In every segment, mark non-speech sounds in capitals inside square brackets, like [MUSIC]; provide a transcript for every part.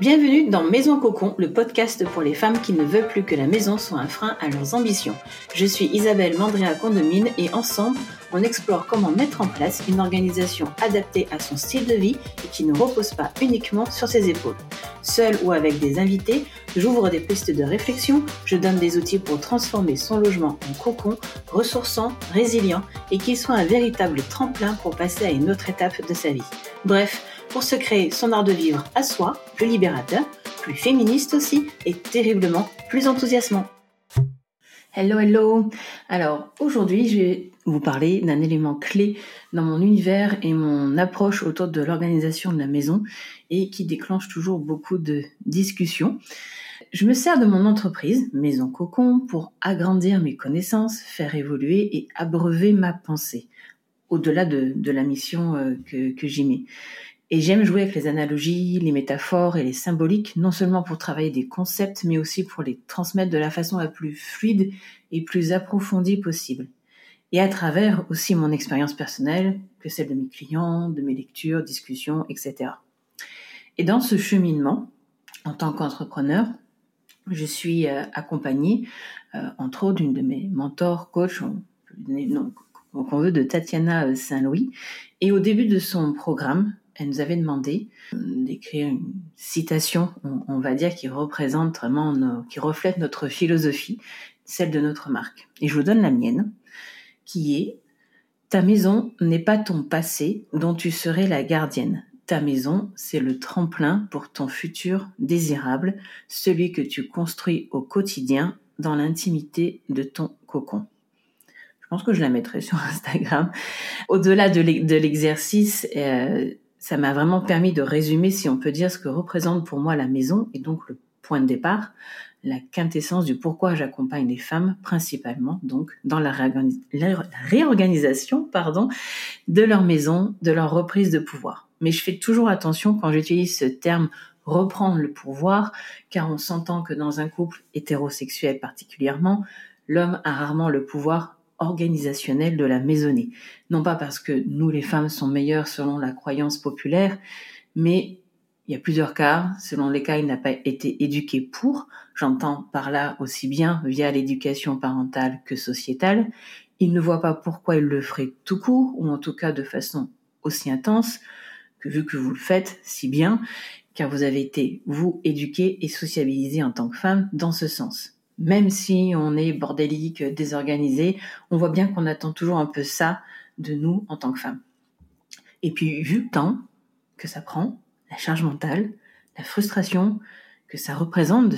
Bienvenue dans Maison Cocon, le podcast pour les femmes qui ne veulent plus que la maison soit un frein à leurs ambitions. Je suis Isabelle Mandria Condomine et ensemble, on explore comment mettre en place une organisation adaptée à son style de vie et qui ne repose pas uniquement sur ses épaules. Seule ou avec des invités, j'ouvre des pistes de réflexion, je donne des outils pour transformer son logement en cocon, ressourçant, résilient et qu'il soit un véritable tremplin pour passer à une autre étape de sa vie. Bref, pour se créer son art de vivre à soi, plus libérateur, plus féministe aussi et terriblement plus enthousiasmant. Hello, hello. Alors aujourd'hui, je vais vous parler d'un élément clé dans mon univers et mon approche autour de l'organisation de la maison et qui déclenche toujours beaucoup de discussions. Je me sers de mon entreprise, Maison Cocon, pour agrandir mes connaissances, faire évoluer et abreuver ma pensée, au-delà de, la mission euh, que, que j'y mets. Et j'aime jouer avec les analogies, les métaphores et les symboliques, non seulement pour travailler des concepts, mais aussi pour les transmettre de la façon la plus fluide et plus approfondie possible. Et à travers aussi mon expérience personnelle, que celle de mes clients, de mes lectures, discussions, etc. Et dans ce cheminement, en tant qu'entrepreneur, je suis euh, accompagnée, euh, entre autres, d'une de mes mentors, coach, qu'on veut, de Tatiana euh, Saint-Louis. Et au début de son programme, elle nous avait demandé euh, d'écrire une citation, on, va dire, qui représente vraiment, qui reflète notre philosophie, celle de notre marque. Et je vous donne la mienne, qui est Ta maison n'est pas ton passé dont tu serais la gardienne. Ta maison, c'est le tremplin pour ton futur désirable, celui que tu construis au quotidien dans l'intimité de ton cocon. Je pense que je la mettrai sur Instagram. Au-delà de l'exercice, euh, ça m'a vraiment permis de résumer, si on peut dire, ce que représente pour moi la maison et donc le point de départ, la quintessence du pourquoi j'accompagne les femmes, principalement donc dans la, réorganisation pardon, de leur maison, de leur reprise de pouvoir. Mais je fais toujours attention quand j'utilise ce terme reprendre le pouvoir, car on s'entend que dans un couple hétérosexuel particulièrement, l'homme a rarement le pouvoir organisationnelle de la maisonnée. Non pas parce que nous, les femmes, sont meilleures selon la croyance populaire, mais il y a plusieurs cas. Selon les cas, il n'a pas été éduqué pour. J'entends par là aussi bien via l'éducation parentale que sociétale. Il ne voit pas pourquoi il le ferait tout court, ou en tout cas de façon aussi intense, que vu que vous le faites si bien, car vous avez été, vous, éduqué et sociabilisé en tant que femme dans ce sens même si on est bordélique, désorganisé, on voit bien qu'on attend toujours un peu ça de nous en tant que femmes. Et puis, vu le temps que ça prend, la charge mentale, la frustration que ça représente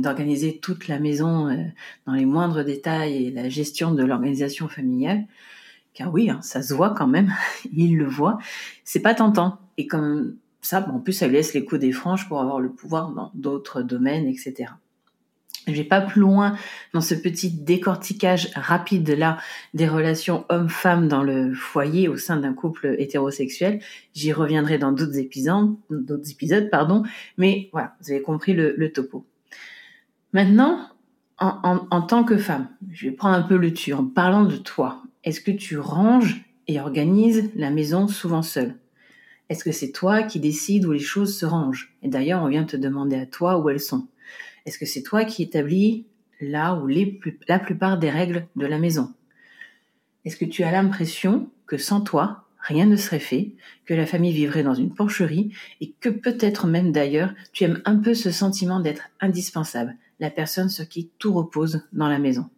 d'organiser toute la maison euh, dans les moindres détails et la gestion de l'organisation familiale, car oui, hein, ça se voit quand même, [LAUGHS] il le voit, c'est pas tentant. Et comme ça, en plus, ça lui laisse les coups des franges pour avoir le pouvoir dans d'autres domaines, etc. Je vais pas plus loin dans ce petit décortiquage rapide là des relations hommes-femmes dans le foyer au sein d'un couple hétérosexuel. J'y reviendrai dans d'autres épisodes, pardon. Mais voilà, vous avez compris le, topo. Maintenant, en, en, tant que femme, je vais prendre un peu le tu en parlant de toi. Est-ce que tu ranges et organises la maison souvent seule? Est-ce que c'est toi qui décides où les choses se rangent? Et d'ailleurs, on vient te demander à toi où elles sont. Est-ce que c'est toi qui établis là où les la plupart des règles de la maison? Est-ce que tu as l'impression que sans toi, rien ne serait fait, que la famille vivrait dans une porcherie et que peut-être même d'ailleurs, tu aimes un peu ce sentiment d'être indispensable, la personne sur qui tout repose dans la maison?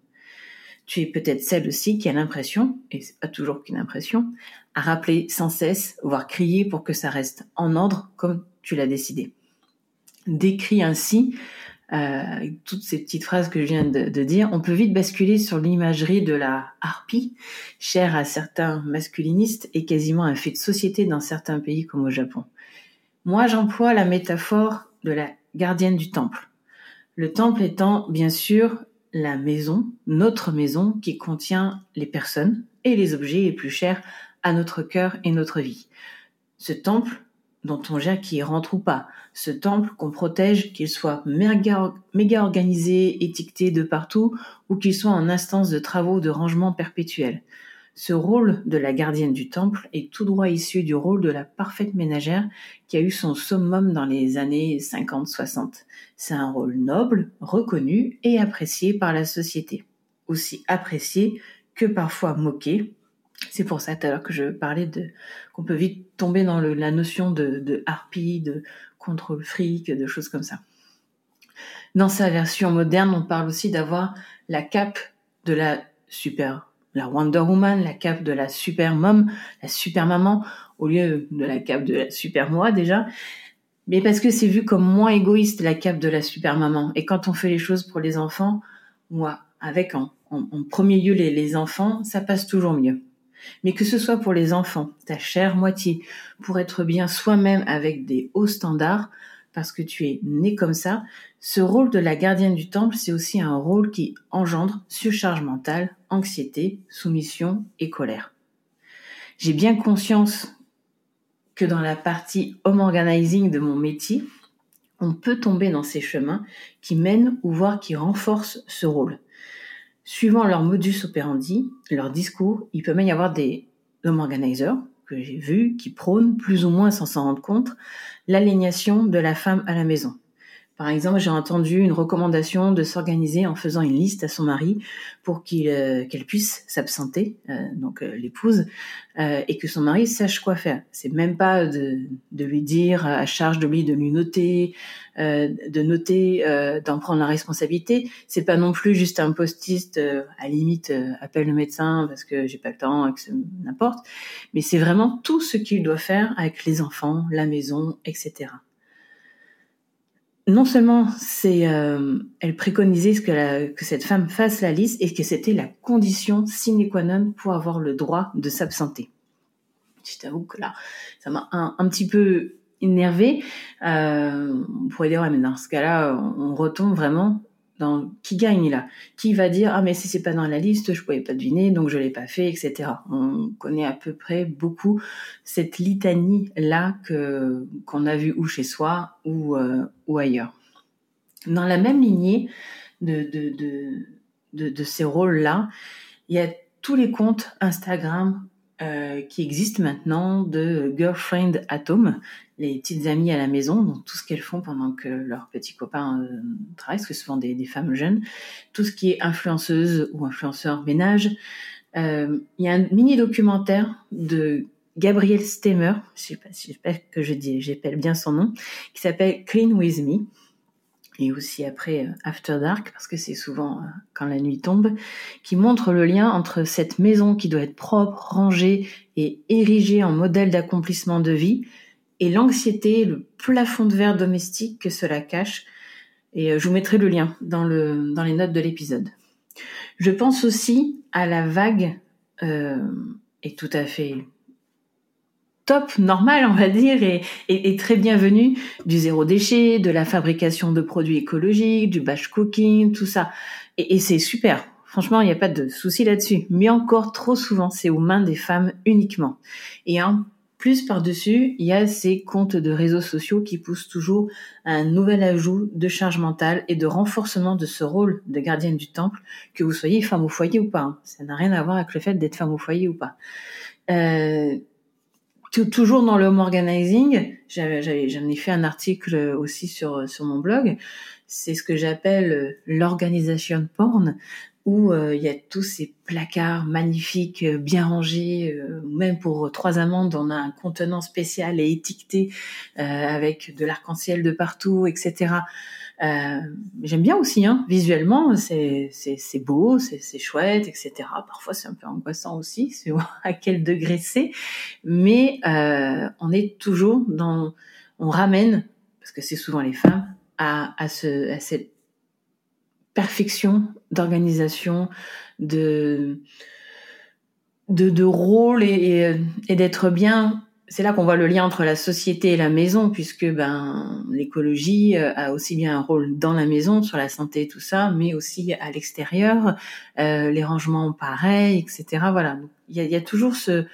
Tu es peut-être celle aussi qui a l'impression, et c'est pas toujours qu'une impression, à rappeler sans cesse, voire crier pour que ça reste en ordre comme tu l'as décidé. Décrit ainsi, euh, toutes ces petites phrases que je viens de, dire, on peut vite basculer sur l'imagerie de la harpie, chère à certains masculinistes et quasiment un fait de société dans certains pays comme au Japon. Moi, j'emploie la métaphore de la gardienne du temple. Le temple étant bien sûr la maison, notre maison qui contient les personnes et les objets les plus chers à notre cœur et notre vie. Ce temple, dont on gère qui rentre ou pas. Ce temple qu'on protège, qu'il soit méga, méga organisé, étiqueté de partout, ou qu'il soit en instance de travaux de rangement perpétuel. Ce rôle de la gardienne du temple est tout droit issu du rôle de la parfaite ménagère qui a eu son summum dans les années 50-60. C'est un rôle noble, reconnu et apprécié par la société. Aussi apprécié que parfois moqué. C'est pour ça tout à l'heure que je parlais de qu'on peut vite tomber dans la notion de, de harpie, de contrôle fric, de choses comme ça. Dans sa version moderne, on parle aussi d'avoir la cape de la super, la Wonder Woman, la cape de la super mom, la super maman, au lieu de la cape de la super moi déjà. Mais parce que c'est vu comme moins égoïste la cape de la super maman. Et quand on fait les choses pour les enfants, moi, avec en, premier lieu les, les enfants, ça passe toujours mieux. Mais que ce soit pour les enfants, ta chère moitié, pour être bien soi-même avec des hauts standards, parce que tu es né comme ça, ce rôle de la gardienne du temple, c'est aussi un rôle qui engendre surcharge mentale, anxiété, soumission et colère. J'ai bien conscience que dans la partie home organizing de mon métier, on peut tomber dans ces chemins qui mènent ou voire qui renforcent ce rôle. Suivant leur modus operandi, leur discours, il peut même y avoir des home organizers que j'ai vu qui prônent, plus ou moins sans s'en rendre compte, l'aliénation de la femme à la maison. Par exemple, j'ai entendu une recommandation de s'organiser en faisant une liste à son mari pour qu'il euh, qu'elle puisse s'absenter, euh, donc euh, l'épouse, et que son mari sache quoi faire. C'est même pas de, de, lui dire à charge de lui de lui noter, de noter, d'en prendre la responsabilité. C'est pas non plus juste un postiste à limite appelle le médecin parce que j'ai pas le temps, que n'importe. Mais c'est vraiment tout ce qu'il doit faire avec les enfants, la maison, etc non seulement c'est, euh, elle préconisait que, que cette femme fasse la liste et que c'était la condition sine qua non pour avoir le droit de s'absenter. Je t'avoue que là, ça m'a un, un, petit peu énervé. Euh, on pourrait dire, ouais, mais dans ce cas-là, on retombe vraiment qui gagne là Qui va dire ah mais si c'est pas dans la liste, je pouvais pas deviner, donc je l'ai pas fait, etc. On connaît à peu près beaucoup cette litanie là que qu'on a vu ou chez soi ou euh, ou ailleurs. Dans la même lignée de de de, de, ces rôles là, il y a tous les comptes Instagram euh, qui existent maintenant de Girlfriend Atom, les petites amies à la maison, donc tout ce qu'elles font pendant que leurs petits copains euh, travaillent, parce que souvent des, des, femmes jeunes, tout ce qui est influenceuse ou influenceur ménage. Euh, il y a un mini documentaire de Gabrielle Stemmer, j'espère que je dis, j'appelle bien son nom, qui s'appelle Clean With Me, et aussi après euh, After Dark, parce que c'est souvent euh, quand la nuit tombe, qui montre le lien entre cette maison qui doit être propre, rangée et érigée en modèle d'accomplissement de vie, et l'anxiété, le plafond de verre domestique que cela cache. Et euh, je vous mettrai le lien dans, le, dans les notes de l'épisode. Je pense aussi à la vague, euh, et tout à fait top, normal, on va dire, et, très bienvenue du zéro déchet, de la fabrication de produits écologiques, du batch cooking, tout ça. Et, et c'est super. Franchement, il n'y a pas de souci là-dessus. Mais encore trop souvent, c'est aux mains des femmes uniquement. Et en plus par-dessus, il y a ces comptes de réseaux sociaux qui poussent toujours à un nouvel ajout de charge mentale et de renforcement de ce rôle de gardienne du temple, que vous soyez femme au foyer ou pas. Hein. Ça n'a rien à voir avec le fait d'être femme au foyer ou pas. Euh, toujours dans le home organizing, j'en ai fait un article aussi sur sur mon blog. C'est ce que j'appelle l'organisation porn, où euh, il y a tous ces placards magnifiques, euh, bien rangés. Euh, même pour trois amandes, on a un contenant spécial et étiqueté avec de l'arc-en-ciel de partout, etc. J'aime bien aussi, hein, visuellement, c'est beau, c'est chouette, etc. Parfois, c'est un peu angoissant aussi, [LAUGHS] à quel degré c'est. Mais on est toujours dans, on ramène, parce que c'est souvent les femmes, à, à, ce, à cette perfection d'organisation, de, de, de rôle et, et d'être bien c'est là qu'on voit le lien entre la société et la maison, puisque ben l'écologie euh, a aussi bien un rôle dans la maison sur la santé et tout ça, mais aussi à l'extérieur, euh, les rangements pareils, etc. Voilà, il y a, y a, toujours ce,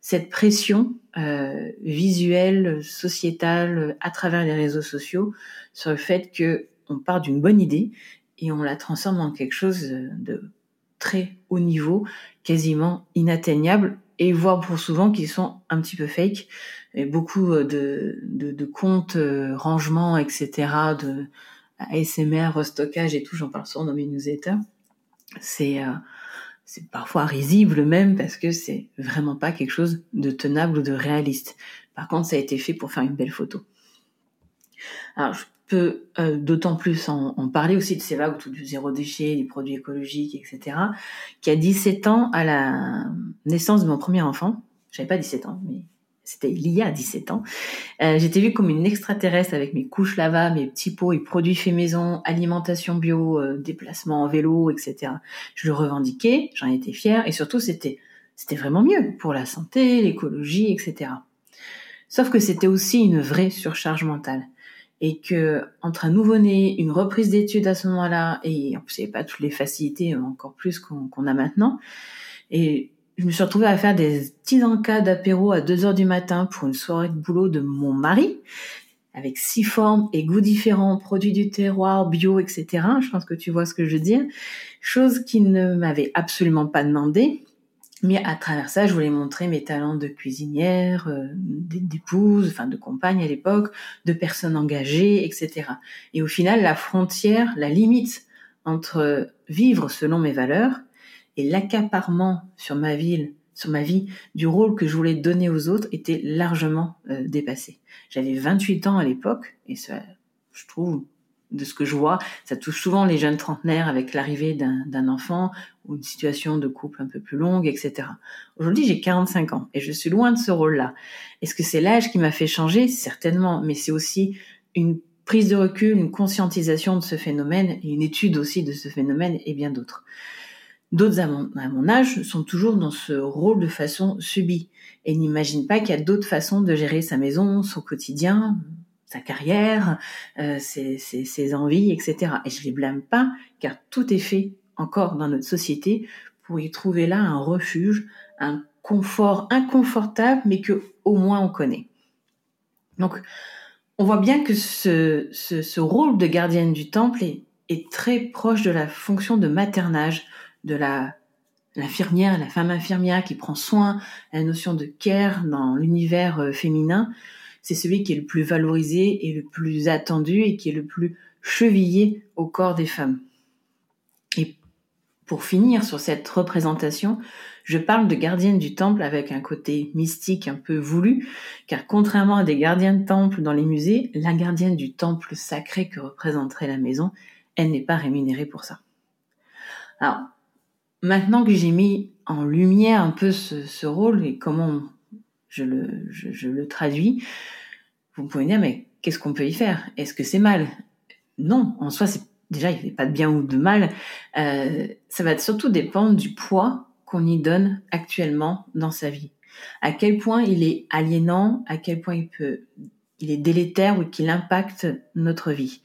cette pression euh, visuelle, sociétale, à travers les réseaux sociaux, sur le fait que on part d'une bonne idée et on la transforme en quelque chose de très haut niveau, quasiment inatteignables, et voire pour souvent qui sont un petit peu fake. Et beaucoup de, de, de comptes, euh, rangements, etc., de ASMR, restockage et tout, j'en parle souvent dans mes newsletters. C'est euh, c'est parfois risible même parce que c'est vraiment pas quelque chose de tenable ou de réaliste. Par contre, ça a été fait pour faire une belle photo. Alors, je peux euh, d'autant plus en, parler aussi de ces vagues autour du zéro déchet, des produits écologiques, etc. Qui a 17 ans à la naissance de mon premier enfant. J'avais pas 17 ans, mais c'était il y a 17 ans. Euh, J'étais vue comme une extraterrestre avec mes couches lava, mes petits pots et produits faits maison, alimentation bio, euh, déplacement en vélo, etc. Je le revendiquais, j'en étais fière et surtout c'était c'était vraiment mieux pour la santé, l'écologie, etc. Sauf que c'était aussi une vraie surcharge mentale et que entre un nouveau-né, une reprise d'études à ce moment-là, et en plus il n'y avait pas toutes les facilités, encore plus qu'on a maintenant, et je me suis retrouvée à faire des petits encas d'apéro à 2 heures du matin pour une soirée de boulot de mon mari, avec six formes et goûts différents, produits du terroir, bio, etc. Je pense que tu vois ce que je veux dire. Chose qui ne m'avait absolument pas demandé. Mais à travers ça, je voulais montrer mes talents de cuisinière, euh, d'épouse, enfin de compagne à l'époque, de personnes engagées, etc. Et au final, la frontière, la limite entre vivre selon mes valeurs et l'accaparement sur ma ville, sur ma vie, du rôle que je voulais donner aux autres était largement euh, dépassé. J'avais 28 ans à l'époque et ça, je trouve, de ce que je vois, ça touche souvent les jeunes trentenaires avec l'arrivée d'un enfant ou une situation de couple un peu plus longue, etc. Aujourd'hui, j'ai 45 ans et je suis loin de ce rôle-là. Est-ce que c'est l'âge qui m'a fait changer? Certainement, mais c'est aussi une prise de recul, une conscientisation de ce phénomène et une étude aussi de ce phénomène et bien d'autres. D'autres à mon, âge sont toujours dans ce rôle de façon subie et n'imaginent pas qu'il y a d'autres façons de gérer sa maison, son quotidien, sa carrière, euh, ses, ses, envies, etc. Et je les blâme pas car tout est fait encore dans notre société pour y trouver là un refuge, un confort inconfortable mais que au moins on connaît. Donc on voit bien que ce, ce, ce rôle de gardienne du temple est, est très proche de la fonction de maternage de la l'infirmière, la femme infirmière qui prend soin, la notion de care dans l'univers euh, féminin, c'est celui qui est le plus valorisé et le plus attendu et qui est le plus chevillé au corps des femmes. Et pour finir sur cette représentation, je parle de gardienne du temple avec un côté mystique un peu voulu, car contrairement à des gardiens de temple dans les musées, la gardienne du temple sacré que représenterait la maison, elle n'est pas rémunérée pour ça. Alors, maintenant que j'ai mis en lumière un peu ce, rôle et comment je le, je, le traduis, vous pouvez dire, mais qu'est-ce qu'on peut y faire? Est-ce que c'est mal? Non, en soi, c'est déjà, il n'y a pas de bien ou de mal. Euh, ça va surtout dépendre du poids qu'on y donne actuellement dans sa vie. À quel point il est aliénant, à quel point il peut, il est délétère ou qu'il impacte notre vie.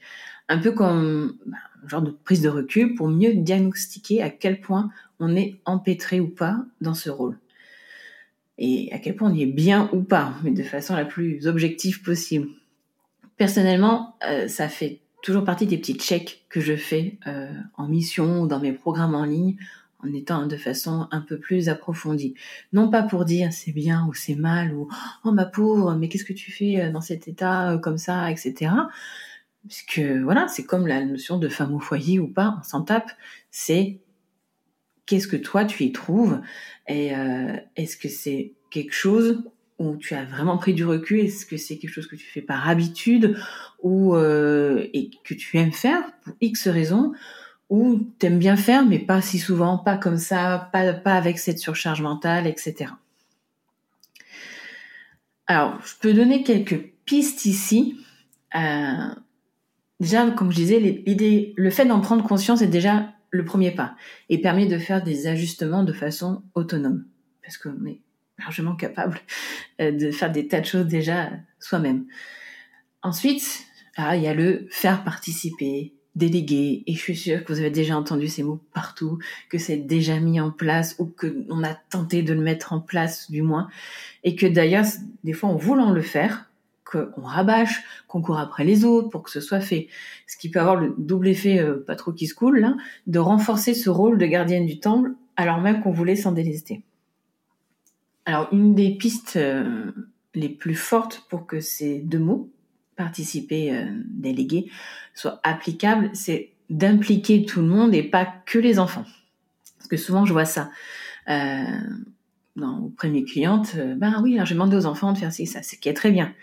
Un peu comme bah, un genre de prise de recul pour mieux diagnostiquer à quel point on est empêtré ou pas dans ce rôle. Et à quel point on y est bien ou pas, mais de façon la plus objective possible. Personnellement, euh, ça fait toujours partie des petits checks que je fais euh, en mission ou dans mes programmes en ligne en étant de façon un peu plus approfondie. Non pas pour dire c'est bien ou c'est mal ou oh ma pauvre, mais qu'est-ce que tu fais euh, dans cet état comme ça, etc. Puisque voilà, c'est comme la notion de femme au foyer ou pas, on s'en tape. C'est qu'est-ce que toi tu y trouves et euh, est-ce que c'est quelque chose où tu as vraiment pris du recul? Est-ce que c'est quelque chose que tu fais par habitude ou euh, et que tu aimes faire pour X raisons ou t'aimes bien faire mais pas si souvent, pas comme ça, pas pas avec cette surcharge mentale, etc. Alors, je peux donner quelques pistes ici. Euh, déjà, comme je disais, l'idée, le fait d'en prendre conscience est déjà le premier pas et permet de faire des ajustements de façon autonome. Parce qu'on est largement capable euh, de faire des tas de choses déjà soi-même. Ensuite, ah, il y a le faire participer, déléguer, et je suis sûre que vous avez déjà entendu ces mots partout, que c'est déjà mis en place ou que on a tenté de le mettre en place du moins, et que d'ailleurs, des fois, en voulant le faire, qu'on rabâche, qu'on court après les autres pour que ce soit fait. Ce qui peut avoir le double effet, euh, pas trop qui se coule, là, de renforcer ce rôle de gardienne du temple alors même qu'on voulait s'en délester. Alors, une des pistes euh, les plus fortes pour que ces deux mots, participer, euh, déléguer, soient applicables, c'est d'impliquer tout le monde et pas que les enfants. Parce que souvent, je vois ça. Euh, dans, aux premières clientes, ben oui, alors j'ai demandé aux enfants de faire ci, ça, ce qui est très bien.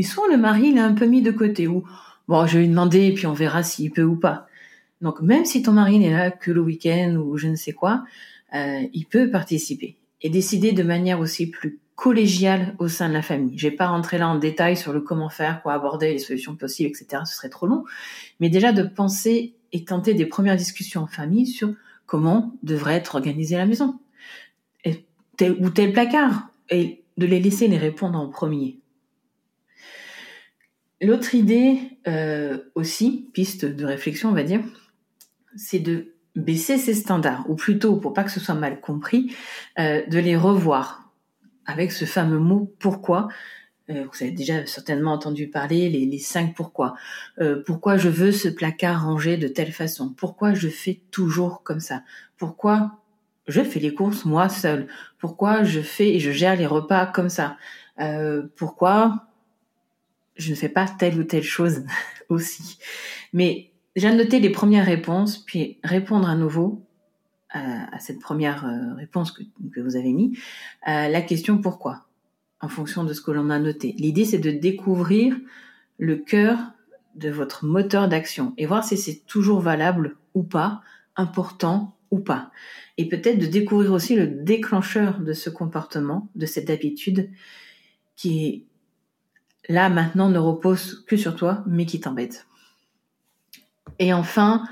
Mais souvent, le mari, il a un peu mis de côté, ou, bon, je vais lui demander, et puis on verra s'il peut ou pas. Donc, même si ton mari n'est là que le week-end ou je ne sais quoi, euh, il peut participer et décider de manière aussi plus collégiale au sein de la famille. Je vais pas rentrer là en détail sur le comment faire, quoi aborder les solutions possibles, etc. Ce serait trop long. Mais déjà de penser et tenter des premières discussions en famille sur comment devrait être organisée la maison. Et tel ou tel placard. Et de les laisser les répondre en premier. L'autre idée euh, aussi, piste de réflexion on va dire, c'est de baisser ses standards, ou plutôt, pour pas que ce soit mal compris, euh, de les revoir avec ce fameux mot pourquoi. Euh, vous avez déjà certainement entendu parler les, cinq pourquoi. Pourquoi je veux ce placard rangé de telle façon Pourquoi je fais toujours comme ça Pourquoi je fais les courses moi seule Pourquoi je fais et je gère les repas comme ça? Pourquoi je ne fais pas telle ou telle chose [LAUGHS] aussi Mais déjà noter les premières réponses, puis répondre à nouveau à, cette première euh, réponse que, vous avez mis, la question pourquoi, en fonction de ce que l'on a noté. L'idée, c'est de découvrir le cœur de votre moteur d'action et voir si c'est toujours valable ou pas, important ou pas. Et peut-être de découvrir aussi le déclencheur de ce comportement, de cette habitude qui, là, maintenant, ne repose que sur toi, mais qui t'embête. Et enfin,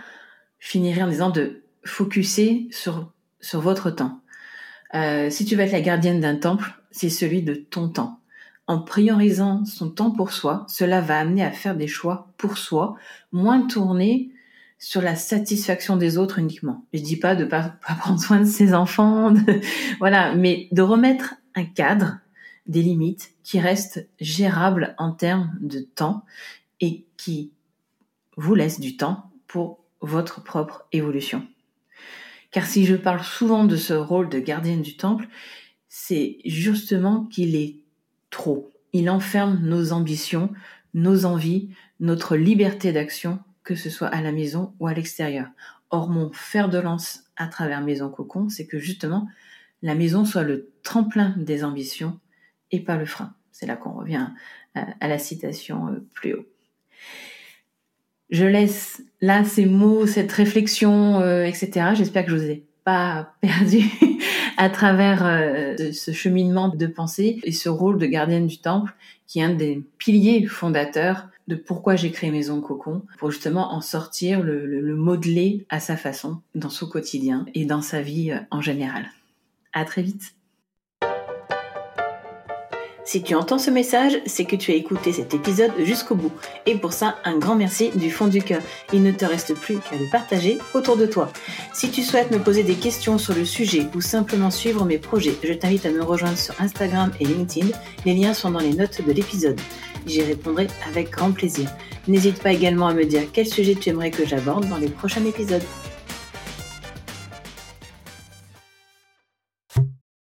je finirai en disant de focuser sur, sur votre temps. Euh, si tu veux être la gardienne d'un temple, c'est celui de ton temps. En priorisant son temps pour soi, cela va amener à faire des choix pour soi, moins tourner sur la satisfaction des autres uniquement. Je dis pas de pas, pas prendre soin de ses enfants, [LAUGHS] voilà, mais de remettre un cadre, des limites qui restent gérables en termes de temps et qui vous laisse du temps pour votre propre évolution. Car si je parle souvent de ce rôle de gardienne du temple, c'est justement qu'il est trop. Il enferme nos ambitions, nos envies, notre liberté d'action, que ce soit à la maison ou à l'extérieur. Or, mon fer de lance à travers Maison Cocon, c'est que justement, la maison soit le tremplin des ambitions et pas le frein. C'est là qu'on revient à la citation euh, plus haut je laisse là ces mots, cette réflexion, euh, etc. J'espère que je vous ai pas [LAUGHS] perdu à travers euh, ce cheminement de pensée et ce rôle de gardienne du temple qui est un des piliers fondateurs de pourquoi j'ai créé Maison Cocon, pour justement en sortir, le, le modeler à sa façon dans son quotidien et dans sa vie euh, en général. À très vite. Si tu entends ce message, c'est que tu as écouté cet épisode jusqu'au bout. Et pour ça, un grand merci du fond du cœur. Il ne te reste plus qu'à le partager autour de toi. Si tu souhaites me poser des questions sur le sujet ou simplement suivre mes projets, je t'invite à me rejoindre sur Instagram et LinkedIn. Les liens sont dans les notes de l'épisode. J'y répondrai avec grand plaisir. N'hésite pas également à me dire quel sujet tu aimerais que j'aborde dans les prochains épisodes.